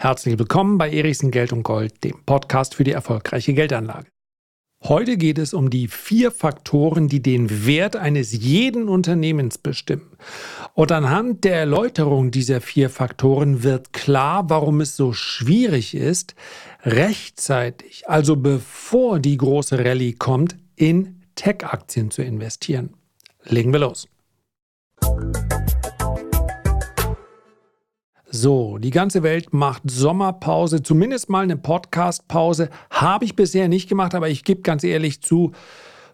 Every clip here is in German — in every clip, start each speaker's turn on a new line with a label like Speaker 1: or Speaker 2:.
Speaker 1: Herzlich willkommen bei Erichsen Geld und Gold, dem Podcast für die erfolgreiche Geldanlage. Heute geht es um die vier Faktoren, die den Wert eines jeden Unternehmens bestimmen. Und anhand der Erläuterung dieser vier Faktoren wird klar, warum es so schwierig ist, rechtzeitig, also bevor die große Rallye kommt, in Tech-Aktien zu investieren. Legen wir los. So, die ganze Welt macht Sommerpause, zumindest mal eine Podcast-Pause. Habe ich bisher nicht gemacht, aber ich gebe ganz ehrlich zu,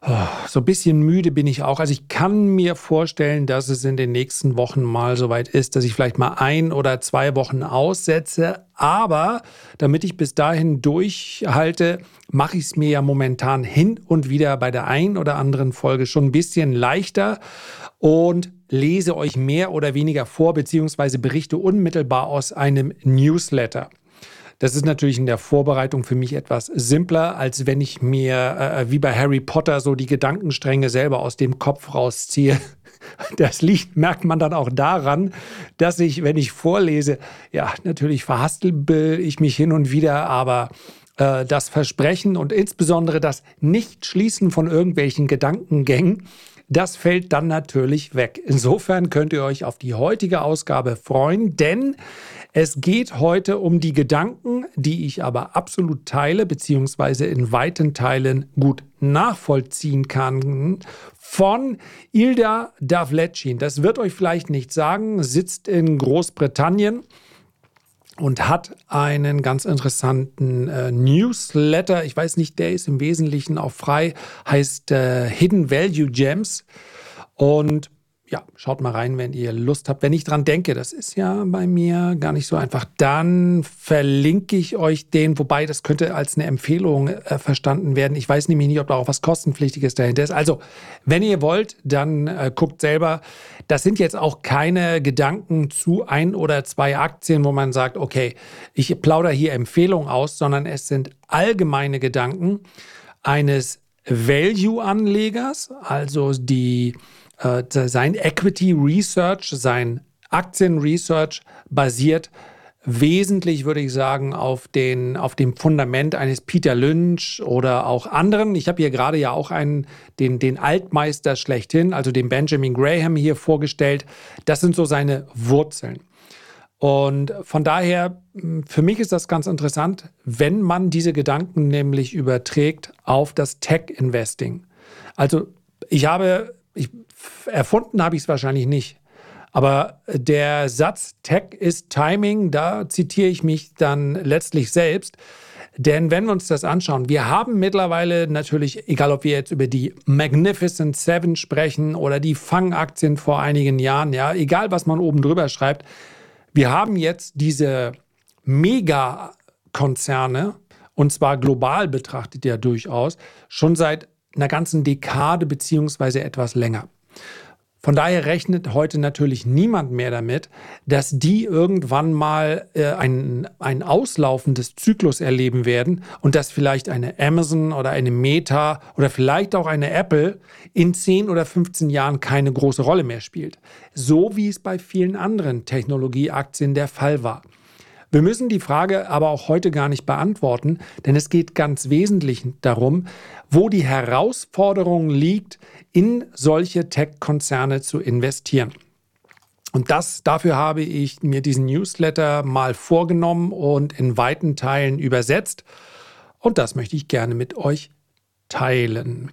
Speaker 1: oh, so ein bisschen müde bin ich auch. Also ich kann mir vorstellen, dass es in den nächsten Wochen mal soweit ist, dass ich vielleicht mal ein oder zwei Wochen aussetze. Aber damit ich bis dahin durchhalte, mache ich es mir ja momentan hin und wieder bei der einen oder anderen Folge schon ein bisschen leichter und lese euch mehr oder weniger vor, beziehungsweise berichte unmittelbar aus einem Newsletter. Das ist natürlich in der Vorbereitung für mich etwas simpler, als wenn ich mir äh, wie bei Harry Potter so die Gedankenstränge selber aus dem Kopf rausziehe. Das liegt, merkt man dann auch daran, dass ich, wenn ich vorlese, ja, natürlich verhastel ich mich hin und wieder, aber äh, das Versprechen und insbesondere das Nichtschließen von irgendwelchen Gedankengängen das fällt dann natürlich weg. Insofern könnt ihr euch auf die heutige Ausgabe freuen, denn es geht heute um die Gedanken, die ich aber absolut teile, beziehungsweise in weiten Teilen gut nachvollziehen kann, von Ilda Davletschin. Das wird euch vielleicht nicht sagen, sitzt in Großbritannien und hat einen ganz interessanten äh, Newsletter. Ich weiß nicht, der ist im Wesentlichen auch frei, heißt äh, Hidden Value Gems. Und ja, schaut mal rein, wenn ihr Lust habt. Wenn ich dran denke, das ist ja bei mir gar nicht so einfach, dann verlinke ich euch den, wobei das könnte als eine Empfehlung äh, verstanden werden. Ich weiß nämlich nicht, ob da auch was kostenpflichtiges dahinter ist. Also, wenn ihr wollt, dann äh, guckt selber. Das sind jetzt auch keine Gedanken zu ein oder zwei Aktien, wo man sagt, okay, ich plaudere hier Empfehlungen aus, sondern es sind allgemeine Gedanken eines Value-Anlegers, also die äh, sein Equity Research, sein Aktien Research basiert wesentlich, würde ich sagen, auf, den, auf dem Fundament eines Peter Lynch oder auch anderen. Ich habe hier gerade ja auch einen, den, den Altmeister schlechthin, also den Benjamin Graham hier vorgestellt. Das sind so seine Wurzeln. Und von daher, hm, für mich ist das ganz interessant, wenn man diese Gedanken nämlich überträgt auf das Tech-Investing. Also ich habe ich, erfunden habe ich es wahrscheinlich nicht. Aber der Satz Tech ist Timing, da zitiere ich mich dann letztlich selbst. Denn wenn wir uns das anschauen, wir haben mittlerweile natürlich, egal ob wir jetzt über die Magnificent Seven sprechen oder die Fangaktien vor einigen Jahren, ja, egal was man oben drüber schreibt, wir haben jetzt diese Megakonzerne, und zwar global betrachtet ja durchaus, schon seit einer ganzen Dekade beziehungsweise etwas länger. Von daher rechnet heute natürlich niemand mehr damit, dass die irgendwann mal äh, ein, ein Auslaufen des Zyklus erleben werden und dass vielleicht eine Amazon oder eine Meta oder vielleicht auch eine Apple in 10 oder 15 Jahren keine große Rolle mehr spielt. So wie es bei vielen anderen Technologieaktien der Fall war. Wir müssen die Frage aber auch heute gar nicht beantworten, denn es geht ganz wesentlich darum, wo die Herausforderung liegt, in solche Tech-Konzerne zu investieren. Und das, dafür habe ich mir diesen Newsletter mal vorgenommen und in weiten Teilen übersetzt. Und das möchte ich gerne mit euch teilen.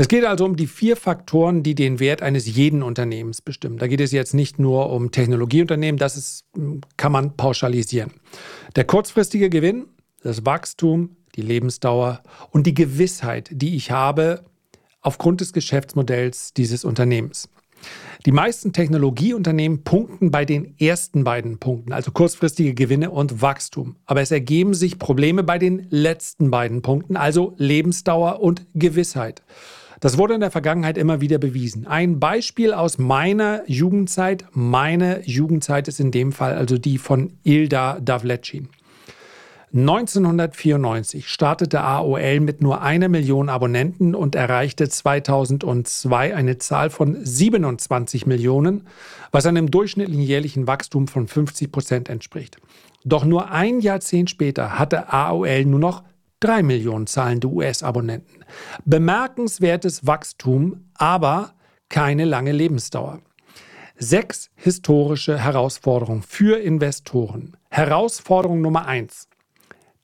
Speaker 1: Es geht also um die vier Faktoren, die den Wert eines jeden Unternehmens bestimmen. Da geht es jetzt nicht nur um Technologieunternehmen, das ist, kann man pauschalisieren. Der kurzfristige Gewinn, das Wachstum, die Lebensdauer und die Gewissheit, die ich habe aufgrund des Geschäftsmodells dieses Unternehmens. Die meisten Technologieunternehmen punkten bei den ersten beiden Punkten, also kurzfristige Gewinne und Wachstum. Aber es ergeben sich Probleme bei den letzten beiden Punkten, also Lebensdauer und Gewissheit. Das wurde in der Vergangenheit immer wieder bewiesen. Ein Beispiel aus meiner Jugendzeit. Meine Jugendzeit ist in dem Fall also die von Ilda Davletschin. 1994 startete AOL mit nur einer Million Abonnenten und erreichte 2002 eine Zahl von 27 Millionen, was einem durchschnittlichen jährlichen Wachstum von 50 Prozent entspricht. Doch nur ein Jahrzehnt später hatte AOL nur noch drei Millionen zahlende US-Abonnenten. Bemerkenswertes Wachstum, aber keine lange Lebensdauer. Sechs historische Herausforderungen für Investoren. Herausforderung Nummer eins.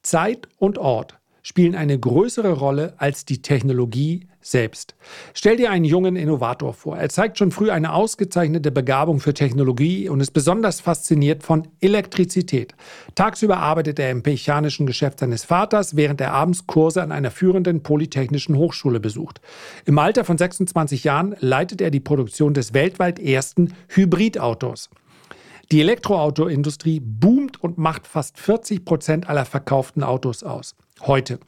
Speaker 1: Zeit und Ort spielen eine größere Rolle als die Technologie selbst. Stell dir einen jungen Innovator vor. Er zeigt schon früh eine ausgezeichnete Begabung für Technologie und ist besonders fasziniert von Elektrizität. Tagsüber arbeitet er im mechanischen Geschäft seines Vaters, während er abends Kurse an einer führenden polytechnischen Hochschule besucht. Im Alter von 26 Jahren leitet er die Produktion des weltweit ersten Hybridautos. Die Elektroautoindustrie boomt und macht fast 40 Prozent aller verkauften Autos aus. Heute.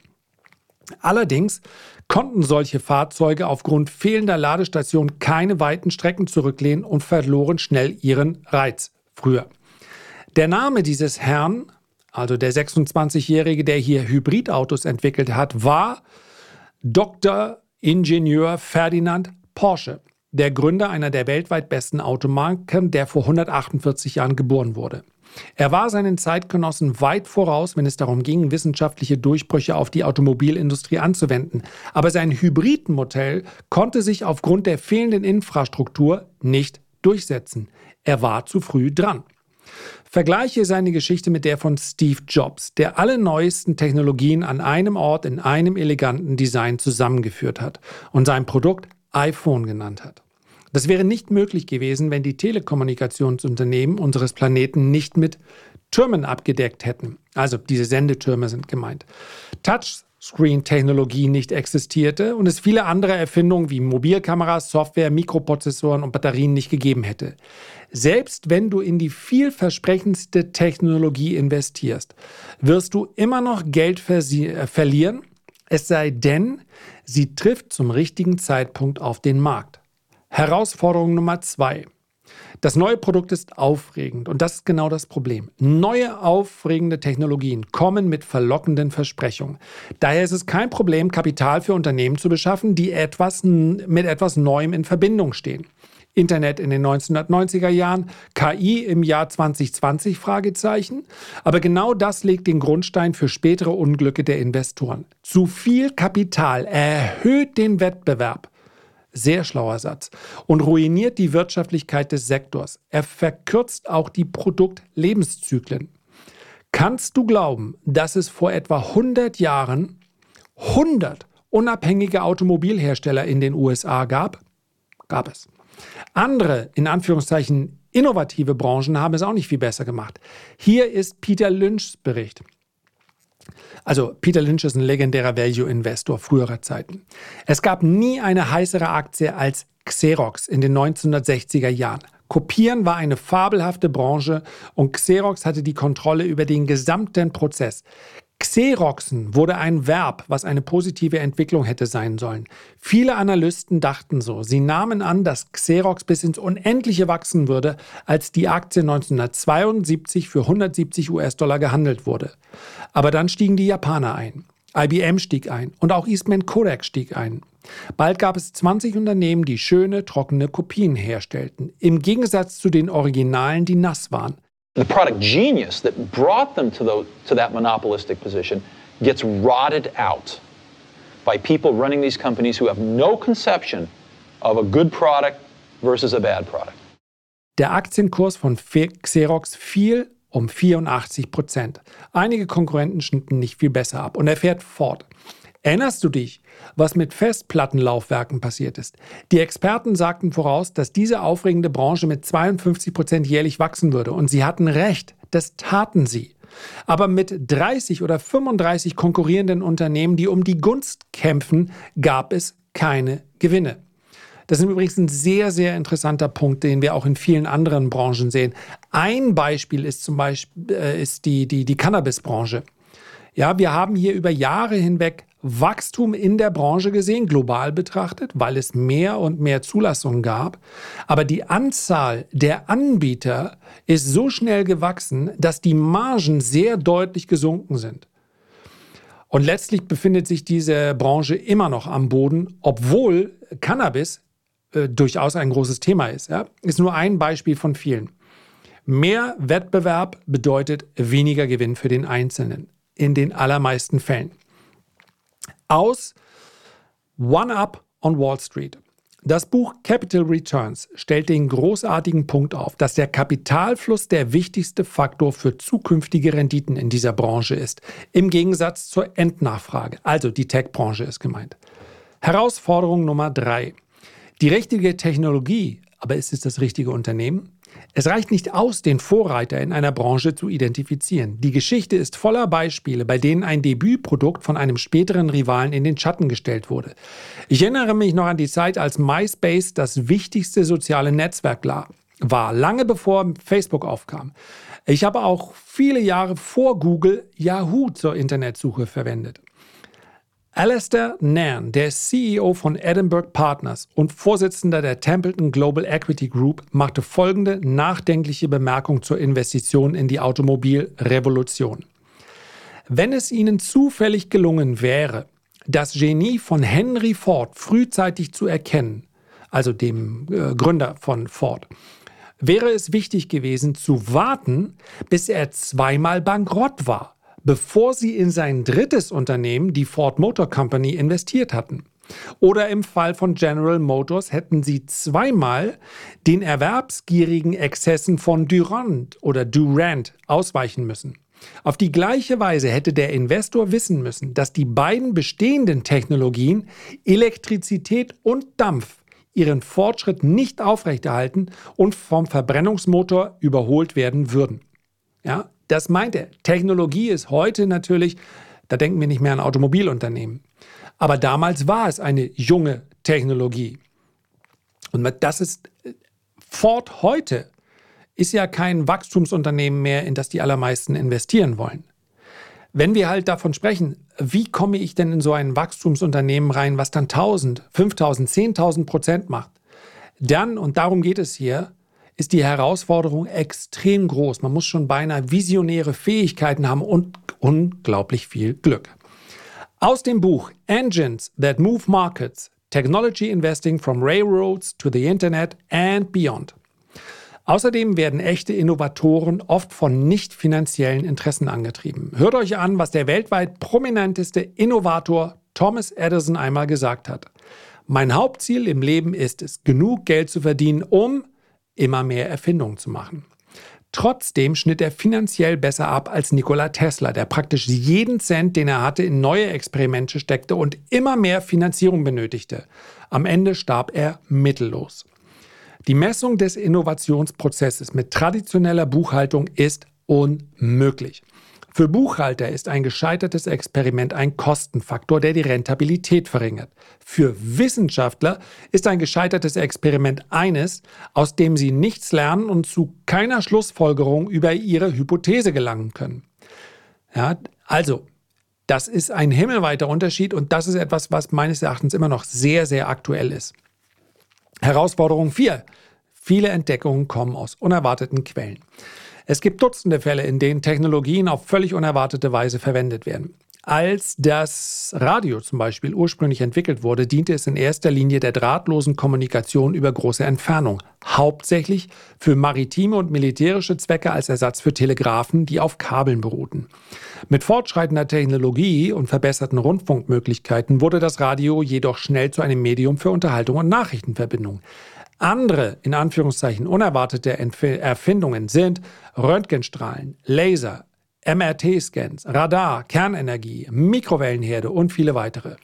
Speaker 1: Allerdings konnten solche Fahrzeuge aufgrund fehlender Ladestationen keine weiten Strecken zurücklehnen und verloren schnell ihren Reiz früher. Der Name dieses Herrn, also der 26-Jährige, der hier Hybridautos entwickelt hat, war Dr. Ingenieur Ferdinand Porsche, der Gründer einer der weltweit besten Automarken, der vor 148 Jahren geboren wurde. Er war seinen Zeitgenossen weit voraus, wenn es darum ging, wissenschaftliche Durchbrüche auf die Automobilindustrie anzuwenden. Aber sein Hybridmodell konnte sich aufgrund der fehlenden Infrastruktur nicht durchsetzen. Er war zu früh dran. Vergleiche seine Geschichte mit der von Steve Jobs, der alle neuesten Technologien an einem Ort in einem eleganten Design zusammengeführt hat und sein Produkt iPhone genannt hat. Das wäre nicht möglich gewesen, wenn die Telekommunikationsunternehmen unseres Planeten nicht mit Türmen abgedeckt hätten. Also diese Sendetürme sind gemeint. Touchscreen-Technologie nicht existierte und es viele andere Erfindungen wie Mobilkameras, Software, Mikroprozessoren und Batterien nicht gegeben hätte. Selbst wenn du in die vielversprechendste Technologie investierst, wirst du immer noch Geld äh, verlieren, es sei denn, sie trifft zum richtigen Zeitpunkt auf den Markt. Herausforderung Nummer zwei. Das neue Produkt ist aufregend und das ist genau das Problem. Neue aufregende Technologien kommen mit verlockenden Versprechungen. Daher ist es kein Problem, Kapital für Unternehmen zu beschaffen, die etwas mit etwas Neuem in Verbindung stehen. Internet in den 1990er Jahren, KI im Jahr 2020 Fragezeichen. Aber genau das legt den Grundstein für spätere Unglücke der Investoren. Zu viel Kapital erhöht den Wettbewerb sehr schlauer Satz. Und ruiniert die Wirtschaftlichkeit des Sektors. Er verkürzt auch die Produktlebenszyklen. Kannst du glauben, dass es vor etwa 100 Jahren 100 unabhängige Automobilhersteller in den USA gab? Gab es. Andere, in Anführungszeichen, innovative Branchen haben es auch nicht viel besser gemacht. Hier ist Peter Lynchs Bericht. Also Peter Lynch ist ein legendärer Value-Investor früherer Zeiten. Es gab nie eine heißere Aktie als Xerox in den 1960er Jahren. Kopieren war eine fabelhafte Branche und Xerox hatte die Kontrolle über den gesamten Prozess. Xeroxen wurde ein Verb, was eine positive Entwicklung hätte sein sollen. Viele Analysten dachten so. Sie nahmen an, dass Xerox bis ins Unendliche wachsen würde, als die Aktie 1972 für 170 US-Dollar gehandelt wurde. Aber dann stiegen die Japaner ein. IBM stieg ein und auch Eastman Kodak stieg ein. Bald gab es 20 Unternehmen, die schöne, trockene Kopien herstellten, im Gegensatz zu den Originalen, die nass waren.
Speaker 2: The product genius that brought them to, the, to that monopolistic position gets rotted out by people running these companies who have no conception of a good product versus a bad product.
Speaker 1: Der Aktienkurs von Xerox fiel um 84 Prozent. Einige Konkurrenten schnitten nicht viel besser ab und er fährt fort. Erinnerst du dich, was mit Festplattenlaufwerken passiert ist? Die Experten sagten voraus, dass diese aufregende Branche mit 52 Prozent jährlich wachsen würde. Und sie hatten recht, das taten sie. Aber mit 30 oder 35 konkurrierenden Unternehmen, die um die Gunst kämpfen, gab es keine Gewinne. Das ist übrigens ein sehr, sehr interessanter Punkt, den wir auch in vielen anderen Branchen sehen. Ein Beispiel ist zum Beispiel äh, ist die, die, die Cannabisbranche. Ja, wir haben hier über Jahre hinweg Wachstum in der Branche gesehen, global betrachtet, weil es mehr und mehr Zulassungen gab. Aber die Anzahl der Anbieter ist so schnell gewachsen, dass die Margen sehr deutlich gesunken sind. Und letztlich befindet sich diese Branche immer noch am Boden, obwohl Cannabis äh, durchaus ein großes Thema ist. Ja? Ist nur ein Beispiel von vielen. Mehr Wettbewerb bedeutet weniger Gewinn für den Einzelnen in den allermeisten Fällen. Aus One Up on Wall Street. Das Buch Capital Returns stellt den großartigen Punkt auf, dass der Kapitalfluss der wichtigste Faktor für zukünftige Renditen in dieser Branche ist, im Gegensatz zur Endnachfrage, also die Tech-Branche ist gemeint. Herausforderung Nummer drei. Die richtige Technologie, aber ist es das richtige Unternehmen? Es reicht nicht aus, den Vorreiter in einer Branche zu identifizieren. Die Geschichte ist voller Beispiele, bei denen ein Debütprodukt von einem späteren Rivalen in den Schatten gestellt wurde. Ich erinnere mich noch an die Zeit, als MySpace das wichtigste soziale Netzwerk war, lange bevor Facebook aufkam. Ich habe auch viele Jahre vor Google Yahoo zur Internetsuche verwendet. Alistair Nairn, der CEO von Edinburgh Partners und Vorsitzender der Templeton Global Equity Group, machte folgende nachdenkliche Bemerkung zur Investition in die Automobilrevolution. Wenn es Ihnen zufällig gelungen wäre, das Genie von Henry Ford frühzeitig zu erkennen, also dem äh, Gründer von Ford, wäre es wichtig gewesen zu warten, bis er zweimal bankrott war bevor sie in sein drittes Unternehmen, die Ford Motor Company, investiert hatten. Oder im Fall von General Motors hätten sie zweimal den erwerbsgierigen Exzessen von Durand oder Durant ausweichen müssen. Auf die gleiche Weise hätte der Investor wissen müssen, dass die beiden bestehenden Technologien Elektrizität und Dampf ihren Fortschritt nicht aufrechterhalten und vom Verbrennungsmotor überholt werden würden. Ja, das meint er. Technologie ist heute natürlich, da denken wir nicht mehr an Automobilunternehmen. Aber damals war es eine junge Technologie. Und das ist Ford heute ist ja kein Wachstumsunternehmen mehr, in das die allermeisten investieren wollen. Wenn wir halt davon sprechen, wie komme ich denn in so ein Wachstumsunternehmen rein, was dann 1000, 5000, 10.000 Prozent macht, dann, und darum geht es hier, ist die Herausforderung extrem groß. Man muss schon beinahe visionäre Fähigkeiten haben und unglaublich viel Glück. Aus dem Buch Engines That Move Markets, Technology Investing from Railroads to the Internet and Beyond. Außerdem werden echte Innovatoren oft von nicht finanziellen Interessen angetrieben. Hört euch an, was der weltweit prominenteste Innovator Thomas Edison einmal gesagt hat. Mein Hauptziel im Leben ist es, genug Geld zu verdienen, um immer mehr Erfindungen zu machen. Trotzdem schnitt er finanziell besser ab als Nikola Tesla, der praktisch jeden Cent, den er hatte, in neue Experimente steckte und immer mehr Finanzierung benötigte. Am Ende starb er mittellos. Die Messung des Innovationsprozesses mit traditioneller Buchhaltung ist unmöglich. Für Buchhalter ist ein gescheitertes Experiment ein Kostenfaktor, der die Rentabilität verringert. Für Wissenschaftler ist ein gescheitertes Experiment eines, aus dem sie nichts lernen und zu keiner Schlussfolgerung über ihre Hypothese gelangen können. Ja, also, das ist ein himmelweiter Unterschied und das ist etwas, was meines Erachtens immer noch sehr, sehr aktuell ist. Herausforderung 4. Viele Entdeckungen kommen aus unerwarteten Quellen. Es gibt Dutzende Fälle, in denen Technologien auf völlig unerwartete Weise verwendet werden. Als das Radio zum Beispiel ursprünglich entwickelt wurde, diente es in erster Linie der drahtlosen Kommunikation über große Entfernung, hauptsächlich für maritime und militärische Zwecke als Ersatz für Telegraphen, die auf Kabeln beruhten. Mit fortschreitender Technologie und verbesserten Rundfunkmöglichkeiten wurde das Radio jedoch schnell zu einem Medium für Unterhaltung und Nachrichtenverbindung. Andere, in Anführungszeichen, unerwartete Erfindungen sind Röntgenstrahlen, Laser, MRT-Scans, Radar, Kernenergie, Mikrowellenherde und viele weitere.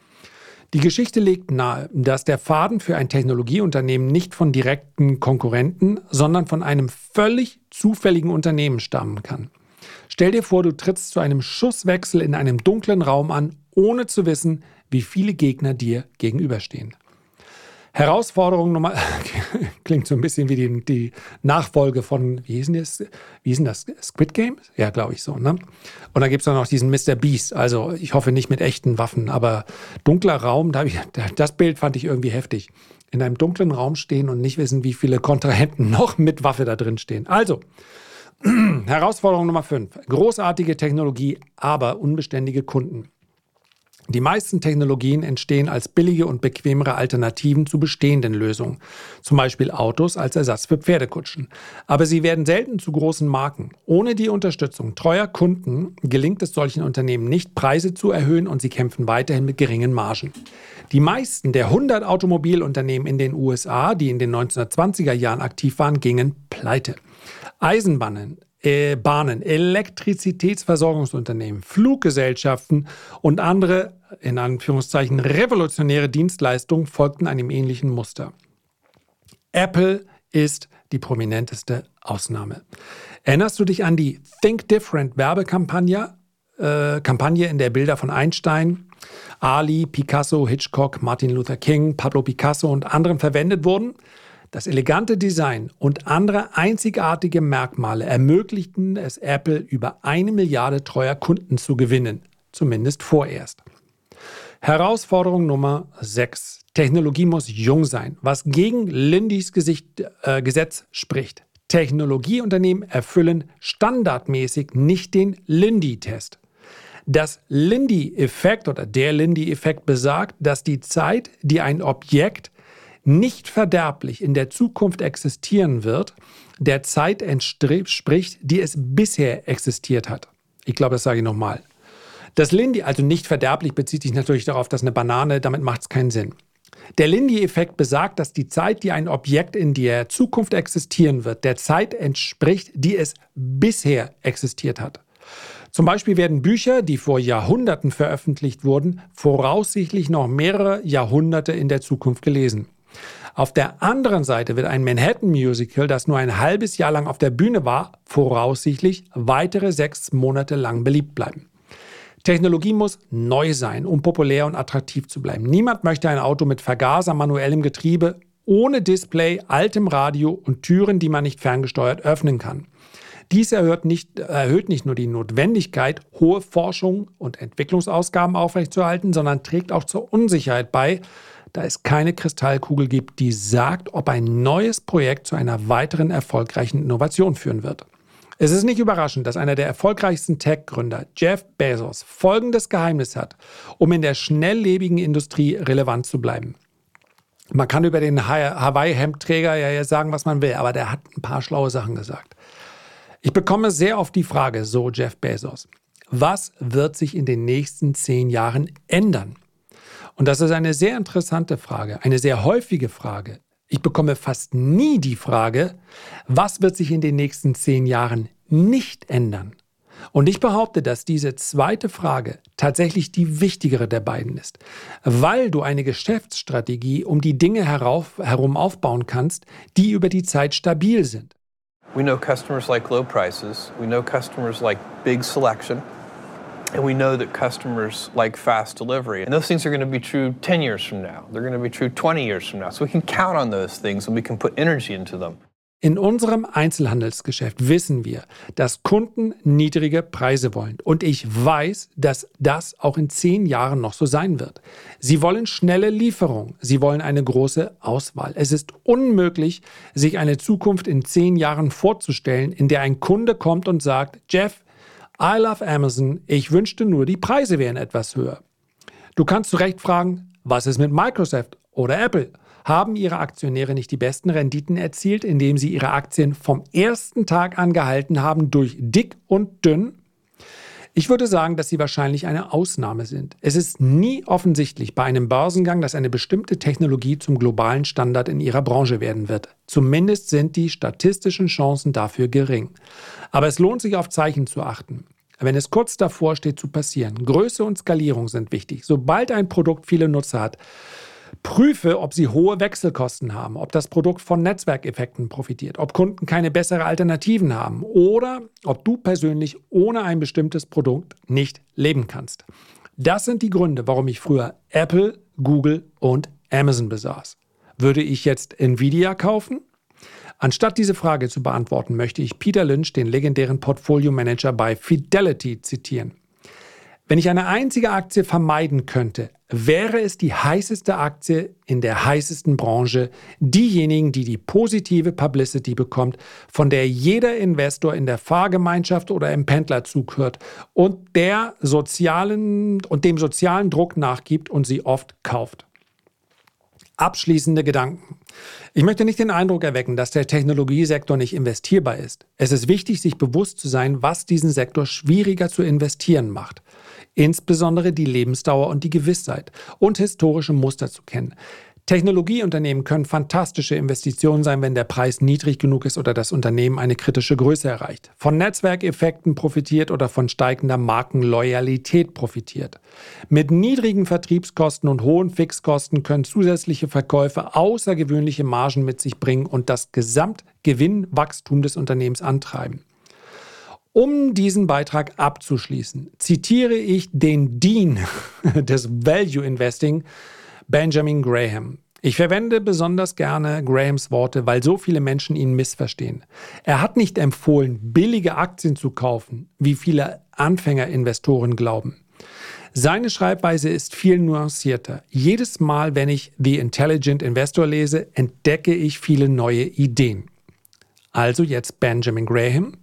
Speaker 1: Die Geschichte legt nahe, dass der Faden für ein Technologieunternehmen nicht von direkten Konkurrenten, sondern von einem völlig zufälligen Unternehmen stammen kann. Stell dir vor, du trittst zu einem Schusswechsel in einem dunklen Raum an, ohne zu wissen, wie viele Gegner dir gegenüberstehen. Herausforderung Nummer, klingt so ein bisschen wie die, die Nachfolge von, wie hieß, das, wie hieß das, Squid Game? Ja, glaube ich so. Ne? Und dann gibt es noch diesen Mr. Beast, also ich hoffe nicht mit echten Waffen, aber dunkler Raum, da ich, das Bild fand ich irgendwie heftig. In einem dunklen Raum stehen und nicht wissen, wie viele Kontrahenten noch mit Waffe da drin stehen. Also, Herausforderung Nummer 5. Großartige Technologie, aber unbeständige Kunden. Die meisten Technologien entstehen als billige und bequemere Alternativen zu bestehenden Lösungen, zum Beispiel Autos als Ersatz für Pferdekutschen. Aber sie werden selten zu großen Marken. Ohne die Unterstützung treuer Kunden gelingt es solchen Unternehmen nicht, Preise zu erhöhen und sie kämpfen weiterhin mit geringen Margen. Die meisten der 100 Automobilunternehmen in den USA, die in den 1920er Jahren aktiv waren, gingen pleite. Eisenbahnen, äh, Bahnen, Elektrizitätsversorgungsunternehmen, Fluggesellschaften und andere, in Anführungszeichen, revolutionäre Dienstleistungen folgten einem ähnlichen Muster. Apple ist die prominenteste Ausnahme. Erinnerst du dich an die Think Different Werbekampagne, äh, Kampagne, in der Bilder von Einstein, Ali, Picasso, Hitchcock, Martin Luther King, Pablo Picasso und anderen verwendet wurden? Das elegante Design und andere einzigartige Merkmale ermöglichten es Apple, über eine Milliarde treuer Kunden zu gewinnen, zumindest vorerst. Herausforderung Nummer 6. Technologie muss jung sein, was gegen Lindys Gesicht, äh, Gesetz spricht. Technologieunternehmen erfüllen standardmäßig nicht den Lindy-Test. Das Lindy-Effekt oder der Lindy-Effekt besagt, dass die Zeit, die ein Objekt nicht verderblich in der Zukunft existieren wird, der Zeit entspricht, die es bisher existiert hat. Ich glaube, das sage ich nochmal. Das Lindy, also nicht verderblich, bezieht sich natürlich darauf, dass eine Banane, damit macht es keinen Sinn. Der Lindy-Effekt besagt, dass die Zeit, die ein Objekt in der Zukunft existieren wird, der Zeit entspricht, die es bisher existiert hat. Zum Beispiel werden Bücher, die vor Jahrhunderten veröffentlicht wurden, voraussichtlich noch mehrere Jahrhunderte in der Zukunft gelesen. Auf der anderen Seite wird ein Manhattan-Musical, das nur ein halbes Jahr lang auf der Bühne war, voraussichtlich weitere sechs Monate lang beliebt bleiben. Technologie muss neu sein, um populär und attraktiv zu bleiben. Niemand möchte ein Auto mit Vergaser, manuellem Getriebe, ohne Display, altem Radio und Türen, die man nicht ferngesteuert öffnen kann. Dies erhöht nicht, erhöht nicht nur die Notwendigkeit, hohe Forschung und Entwicklungsausgaben aufrechtzuerhalten, sondern trägt auch zur Unsicherheit bei, da es keine Kristallkugel gibt, die sagt, ob ein neues Projekt zu einer weiteren erfolgreichen Innovation führen wird. Es ist nicht überraschend, dass einer der erfolgreichsten Tech-Gründer, Jeff Bezos, folgendes Geheimnis hat, um in der schnelllebigen Industrie relevant zu bleiben. Man kann über den Hawaii-Hemdträger ja sagen, was man will, aber der hat ein paar schlaue Sachen gesagt. Ich bekomme sehr oft die Frage, so Jeff Bezos, was wird sich in den nächsten zehn Jahren ändern? Und das ist eine sehr interessante Frage, eine sehr häufige Frage. Ich bekomme fast nie die Frage, was wird sich in den nächsten zehn Jahren nicht ändern? Und ich behaupte, dass diese zweite Frage tatsächlich die wichtigere der beiden ist, weil du eine Geschäftsstrategie um die Dinge herauf, herum aufbauen kannst, die über die Zeit stabil sind.
Speaker 3: We know customers like low prices. We know customers like big selection. And we know that customers like fast delivery. And those things are going to be true 10 years from now. They're going to be true 20 years from now. So we can count on those things and we can put energy into them.
Speaker 1: In unserem Einzelhandelsgeschäft wissen wir, dass Kunden niedrige Preise wollen. Und ich weiß, dass das auch in zehn Jahren noch so sein wird. Sie wollen schnelle Lieferung. Sie wollen eine große Auswahl. Es ist unmöglich, sich eine Zukunft in zehn Jahren vorzustellen, in der ein Kunde kommt und sagt, Jeff, I love Amazon, ich wünschte nur, die Preise wären etwas höher. Du kannst zu Recht fragen, was ist mit Microsoft oder Apple? Haben ihre Aktionäre nicht die besten Renditen erzielt, indem sie ihre Aktien vom ersten Tag an gehalten haben durch dick und dünn? Ich würde sagen, dass sie wahrscheinlich eine Ausnahme sind. Es ist nie offensichtlich bei einem Börsengang, dass eine bestimmte Technologie zum globalen Standard in ihrer Branche werden wird. Zumindest sind die statistischen Chancen dafür gering. Aber es lohnt sich auf Zeichen zu achten. Wenn es kurz davor steht zu passieren, Größe und Skalierung sind wichtig. Sobald ein Produkt viele Nutzer hat, Prüfe, ob sie hohe Wechselkosten haben, ob das Produkt von Netzwerkeffekten profitiert, ob Kunden keine bessere Alternativen haben oder ob du persönlich ohne ein bestimmtes Produkt nicht leben kannst. Das sind die Gründe, warum ich früher Apple, Google und Amazon besaß. Würde ich jetzt Nvidia kaufen? Anstatt diese Frage zu beantworten, möchte ich Peter Lynch, den legendären Portfolio-Manager bei Fidelity, zitieren. Wenn ich eine einzige Aktie vermeiden könnte, wäre es die heißeste Aktie in der heißesten Branche, diejenigen, die die positive Publicity bekommt, von der jeder Investor in der Fahrgemeinschaft oder im Pendlerzug hört und der sozialen und dem sozialen Druck nachgibt und sie oft kauft. Abschließende Gedanken. Ich möchte nicht den Eindruck erwecken, dass der Technologiesektor nicht investierbar ist. Es ist wichtig, sich bewusst zu sein, was diesen Sektor schwieriger zu investieren macht insbesondere die Lebensdauer und die Gewissheit und historische Muster zu kennen. Technologieunternehmen können fantastische Investitionen sein, wenn der Preis niedrig genug ist oder das Unternehmen eine kritische Größe erreicht. Von Netzwerkeffekten profitiert oder von steigender Markenloyalität profitiert. Mit niedrigen Vertriebskosten und hohen Fixkosten können zusätzliche Verkäufe außergewöhnliche Margen mit sich bringen und das Gesamtgewinnwachstum des Unternehmens antreiben. Um diesen Beitrag abzuschließen, zitiere ich den Dean des Value Investing, Benjamin Graham. Ich verwende besonders gerne Grahams Worte, weil so viele Menschen ihn missverstehen. Er hat nicht empfohlen, billige Aktien zu kaufen, wie viele Anfängerinvestoren glauben. Seine Schreibweise ist viel nuancierter. Jedes Mal, wenn ich The Intelligent Investor lese, entdecke ich viele neue Ideen. Also jetzt Benjamin Graham.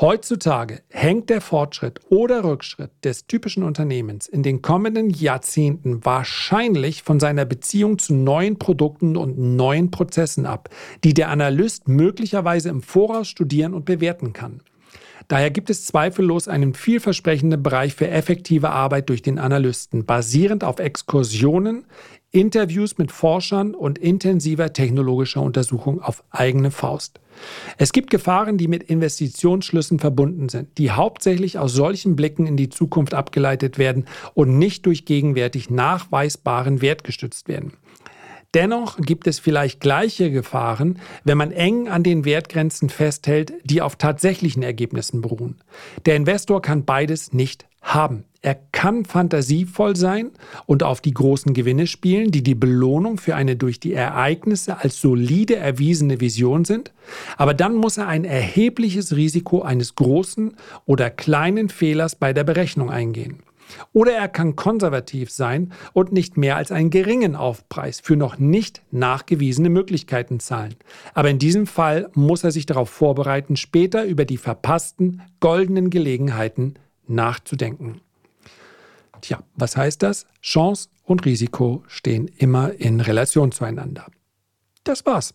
Speaker 1: Heutzutage hängt der Fortschritt oder Rückschritt des typischen Unternehmens in den kommenden Jahrzehnten wahrscheinlich von seiner Beziehung zu neuen Produkten und neuen Prozessen ab, die der Analyst möglicherweise im Voraus studieren und bewerten kann. Daher gibt es zweifellos einen vielversprechenden Bereich für effektive Arbeit durch den Analysten, basierend auf Exkursionen, Interviews mit Forschern und intensiver technologischer Untersuchung auf eigene Faust. Es gibt Gefahren, die mit Investitionsschlüssen verbunden sind, die hauptsächlich aus solchen Blicken in die Zukunft abgeleitet werden und nicht durch gegenwärtig nachweisbaren Wert gestützt werden. Dennoch gibt es vielleicht gleiche Gefahren, wenn man eng an den Wertgrenzen festhält, die auf tatsächlichen Ergebnissen beruhen. Der Investor kann beides nicht haben. Er kann fantasievoll sein und auf die großen Gewinne spielen, die die Belohnung für eine durch die Ereignisse als solide erwiesene Vision sind, aber dann muss er ein erhebliches Risiko eines großen oder kleinen Fehlers bei der Berechnung eingehen. Oder er kann konservativ sein und nicht mehr als einen geringen Aufpreis für noch nicht nachgewiesene Möglichkeiten zahlen. Aber in diesem Fall muss er sich darauf vorbereiten, später über die verpassten goldenen Gelegenheiten nachzudenken. Tja, was heißt das? Chance und Risiko stehen immer in Relation zueinander. Das war's.